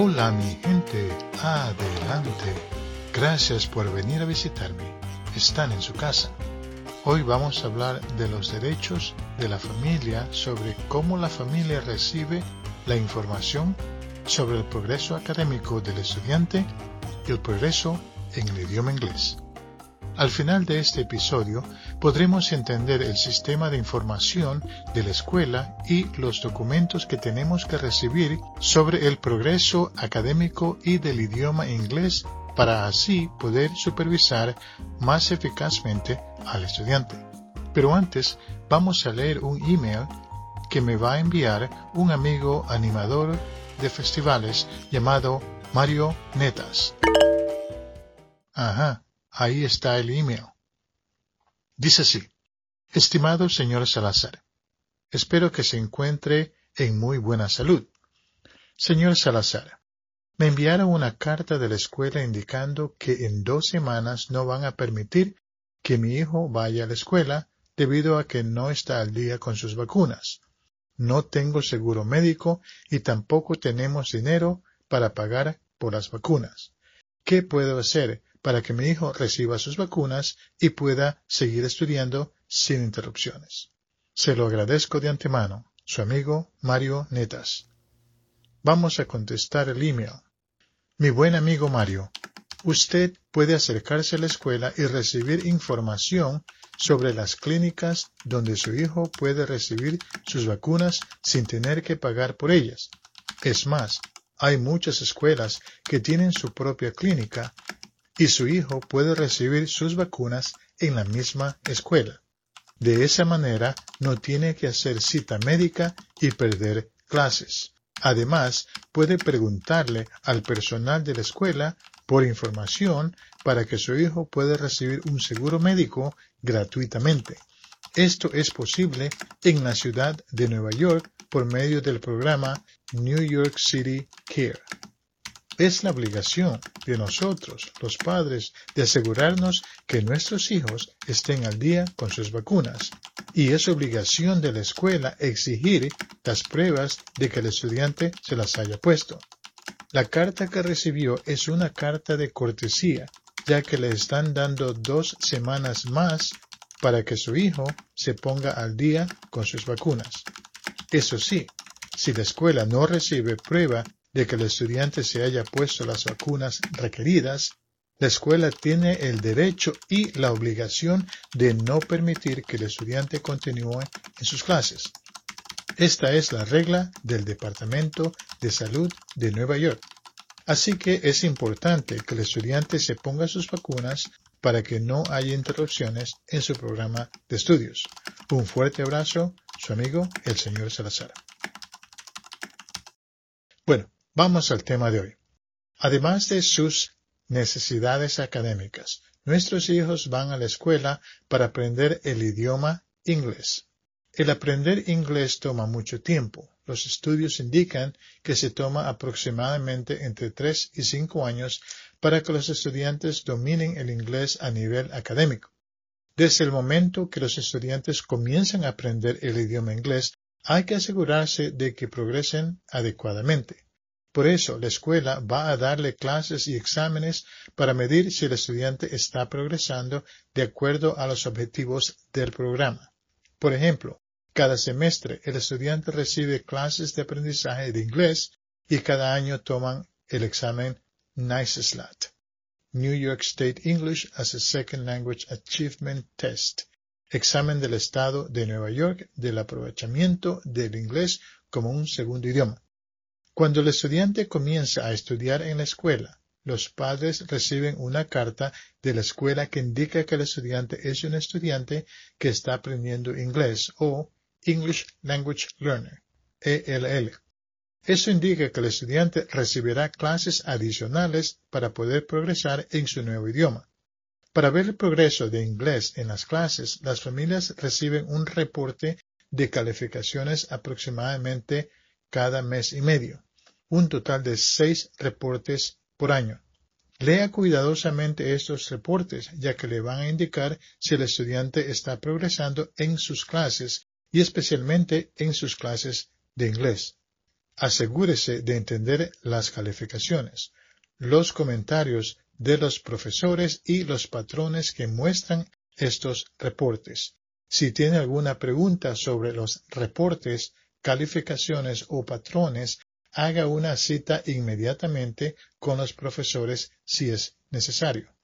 Hola mi gente, adelante. Gracias por venir a visitarme. Están en su casa. Hoy vamos a hablar de los derechos de la familia, sobre cómo la familia recibe la información sobre el progreso académico del estudiante y el progreso en el idioma inglés. Al final de este episodio podremos entender el sistema de información de la escuela y los documentos que tenemos que recibir sobre el progreso académico y del idioma inglés para así poder supervisar más eficazmente al estudiante. Pero antes vamos a leer un email que me va a enviar un amigo animador de festivales llamado Mario Netas. Ajá, Ahí está el email. Dice así. Estimado señor Salazar, espero que se encuentre en muy buena salud. Señor Salazar, me enviaron una carta de la escuela indicando que en dos semanas no van a permitir que mi hijo vaya a la escuela debido a que no está al día con sus vacunas. No tengo seguro médico y tampoco tenemos dinero para pagar por las vacunas. ¿Qué puedo hacer para que mi hijo reciba sus vacunas y pueda seguir estudiando sin interrupciones. Se lo agradezco de antemano, su amigo Mario Netas. Vamos a contestar el email. Mi buen amigo Mario, usted puede acercarse a la escuela y recibir información sobre las clínicas donde su hijo puede recibir sus vacunas sin tener que pagar por ellas. Es más, hay muchas escuelas que tienen su propia clínica y su hijo puede recibir sus vacunas en la misma escuela. De esa manera no tiene que hacer cita médica y perder clases. Además, puede preguntarle al personal de la escuela por información para que su hijo pueda recibir un seguro médico gratuitamente. Esto es posible en la ciudad de Nueva York por medio del programa New York City Care. Es la obligación de nosotros, los padres, de asegurarnos que nuestros hijos estén al día con sus vacunas. Y es obligación de la escuela exigir las pruebas de que el estudiante se las haya puesto. La carta que recibió es una carta de cortesía, ya que le están dando dos semanas más para que su hijo se ponga al día con sus vacunas. Eso sí, si la escuela no recibe prueba de que el estudiante se haya puesto las vacunas requeridas, la escuela tiene el derecho y la obligación de no permitir que el estudiante continúe en sus clases. Esta es la regla del Departamento de Salud de Nueva York. Así que es importante que el estudiante se ponga sus vacunas para que no haya interrupciones en su programa de estudios. Un fuerte abrazo, su amigo el señor Salazar. Bueno, Vamos al tema de hoy. Además de sus necesidades académicas, nuestros hijos van a la escuela para aprender el idioma inglés. El aprender inglés toma mucho tiempo. Los estudios indican que se toma aproximadamente entre 3 y 5 años para que los estudiantes dominen el inglés a nivel académico. Desde el momento que los estudiantes comienzan a aprender el idioma inglés, hay que asegurarse de que progresen adecuadamente. Por eso, la escuela va a darle clases y exámenes para medir si el estudiante está progresando de acuerdo a los objetivos del programa. Por ejemplo, cada semestre el estudiante recibe clases de aprendizaje de inglés y cada año toman el examen NICESLAT, New York State English as a Second Language Achievement Test, examen del Estado de Nueva York del aprovechamiento del inglés como un segundo idioma. Cuando el estudiante comienza a estudiar en la escuela, los padres reciben una carta de la escuela que indica que el estudiante es un estudiante que está aprendiendo inglés o English Language Learner, ELL. Eso indica que el estudiante recibirá clases adicionales para poder progresar en su nuevo idioma. Para ver el progreso de inglés en las clases, las familias reciben un reporte de calificaciones aproximadamente cada mes y medio un total de seis reportes por año. Lea cuidadosamente estos reportes, ya que le van a indicar si el estudiante está progresando en sus clases y especialmente en sus clases de inglés. Asegúrese de entender las calificaciones, los comentarios de los profesores y los patrones que muestran estos reportes. Si tiene alguna pregunta sobre los reportes, calificaciones o patrones, haga una cita inmediatamente con los profesores si es necesario.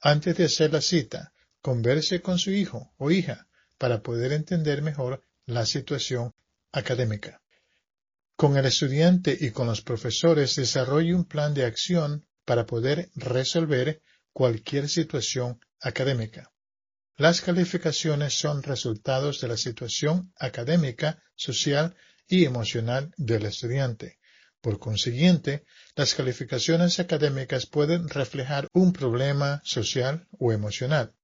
Antes de hacer la cita, converse con su hijo o hija para poder entender mejor la situación académica. Con el estudiante y con los profesores desarrolle un plan de acción para poder resolver cualquier situación académica. Las calificaciones son resultados de la situación académica, social y emocional del estudiante. Por consiguiente, las calificaciones académicas pueden reflejar un problema social o emocional.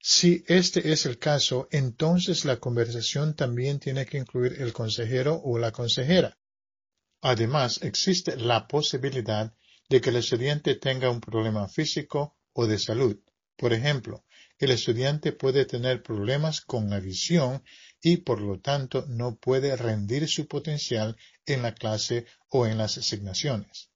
Si este es el caso, entonces la conversación también tiene que incluir el consejero o la consejera. Además, existe la posibilidad de que el estudiante tenga un problema físico o de salud. Por ejemplo, el estudiante puede tener problemas con la visión y por lo tanto no puede rendir su potencial en la clase o en las asignaciones.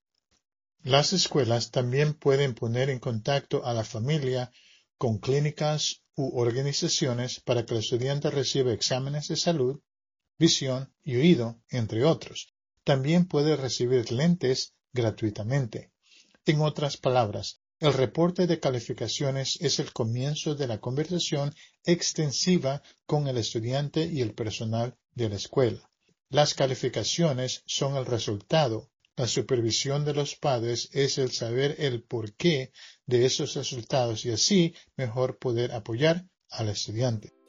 Las escuelas también pueden poner en contacto a la familia con clínicas u organizaciones para que el estudiante reciba exámenes de salud, visión y oído, entre otros. También puede recibir lentes gratuitamente. En otras palabras, el reporte de calificaciones es el comienzo de la conversación extensiva con el estudiante y el personal de la escuela. Las calificaciones son el resultado. La supervisión de los padres es el saber el porqué de esos resultados y así mejor poder apoyar al estudiante.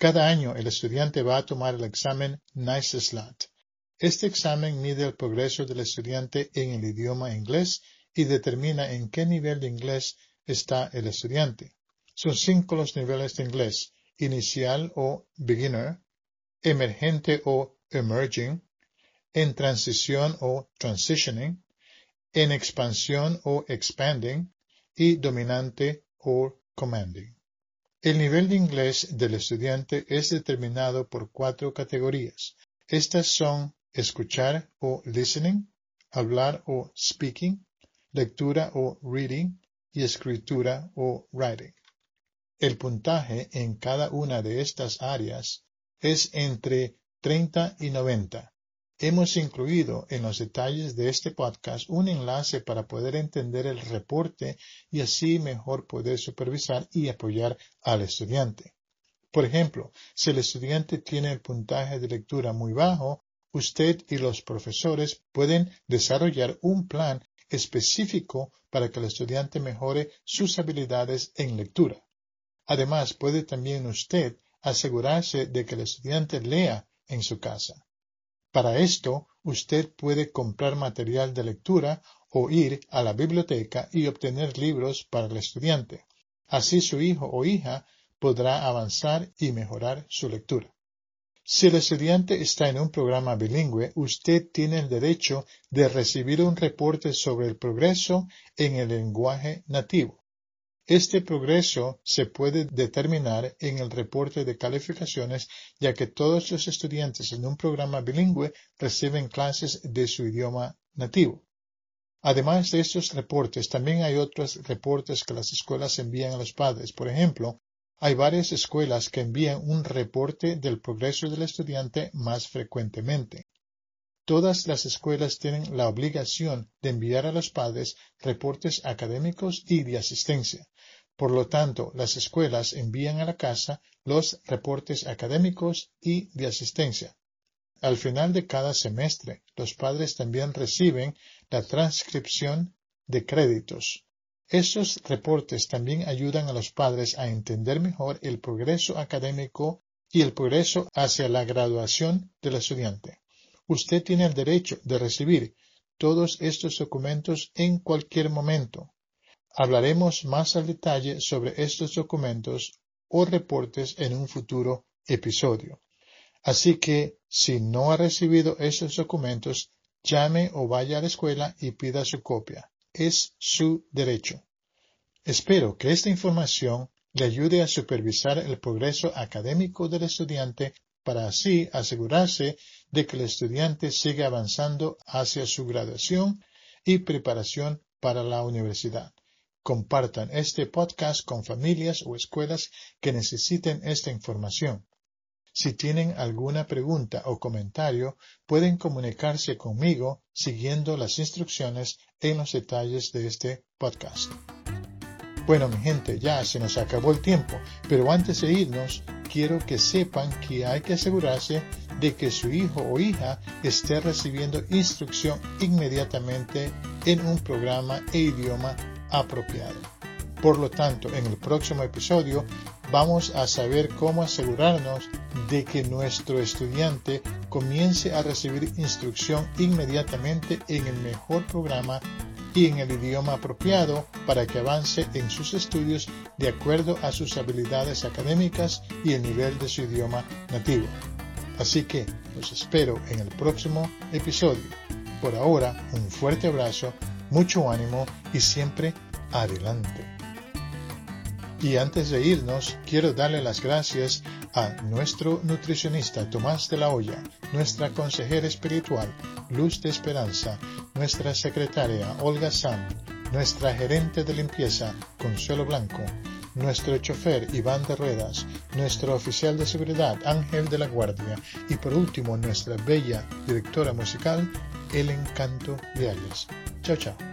Cada año el estudiante va a tomar el examen NICESLAT. Este examen mide el progreso del estudiante en el idioma inglés y determina en qué nivel de inglés está el estudiante. Son cinco los niveles de inglés, inicial o beginner, emergente o emerging, en transición o transitioning, en expansión o expanding y dominante o commanding. El nivel de inglés del estudiante es determinado por cuatro categorías. Estas son escuchar o listening, hablar o speaking, lectura o reading y escritura o writing. El puntaje en cada una de estas áreas es entre 30 y 90, Hemos incluido en los detalles de este podcast un enlace para poder entender el reporte y así mejor poder supervisar y apoyar al estudiante. Por ejemplo, si el estudiante tiene el puntaje de lectura muy bajo, usted y los profesores pueden desarrollar un plan específico para que el estudiante mejore sus habilidades en lectura. Además, puede también usted asegurarse de que el estudiante lea en su casa. Para esto, usted puede comprar material de lectura o ir a la biblioteca y obtener libros para el estudiante. Así su hijo o hija podrá avanzar y mejorar su lectura. Si el estudiante está en un programa bilingüe, usted tiene el derecho de recibir un reporte sobre el progreso en el lenguaje nativo. Este progreso se puede determinar en el reporte de calificaciones ya que todos los estudiantes en un programa bilingüe reciben clases de su idioma nativo. Además de estos reportes, también hay otros reportes que las escuelas envían a los padres. Por ejemplo, hay varias escuelas que envían un reporte del progreso del estudiante más frecuentemente. Todas las escuelas tienen la obligación de enviar a los padres reportes académicos y de asistencia. Por lo tanto, las escuelas envían a la casa los reportes académicos y de asistencia. Al final de cada semestre, los padres también reciben la transcripción de créditos. Esos reportes también ayudan a los padres a entender mejor el progreso académico y el progreso hacia la graduación del estudiante. Usted tiene el derecho de recibir todos estos documentos en cualquier momento. Hablaremos más al detalle sobre estos documentos o reportes en un futuro episodio. Así que, si no ha recibido esos documentos, llame o vaya a la escuela y pida su copia. es su derecho. Espero que esta información le ayude a supervisar el progreso académico del estudiante para así asegurarse de que el estudiante siga avanzando hacia su graduación y preparación para la universidad. Compartan este podcast con familias o escuelas que necesiten esta información. Si tienen alguna pregunta o comentario, pueden comunicarse conmigo siguiendo las instrucciones en los detalles de este podcast. Bueno, mi gente, ya se nos acabó el tiempo, pero antes de irnos, quiero que sepan que hay que asegurarse de que su hijo o hija esté recibiendo instrucción inmediatamente en un programa e idioma apropiado. Por lo tanto, en el próximo episodio vamos a saber cómo asegurarnos de que nuestro estudiante comience a recibir instrucción inmediatamente en el mejor programa y en el idioma apropiado para que avance en sus estudios de acuerdo a sus habilidades académicas y el nivel de su idioma nativo. Así que los espero en el próximo episodio. Por ahora, un fuerte abrazo, mucho ánimo y siempre adelante. Y antes de irnos, quiero darle las gracias a nuestro nutricionista Tomás de la Hoya, nuestra consejera espiritual Luz de Esperanza, nuestra secretaria Olga Sam, nuestra gerente de limpieza Consuelo Blanco, nuestro chofer Iván de Ruedas, nuestro oficial de seguridad Ángel de la Guardia y por último nuestra bella directora musical El Encanto de Alias. Tchau, tchau.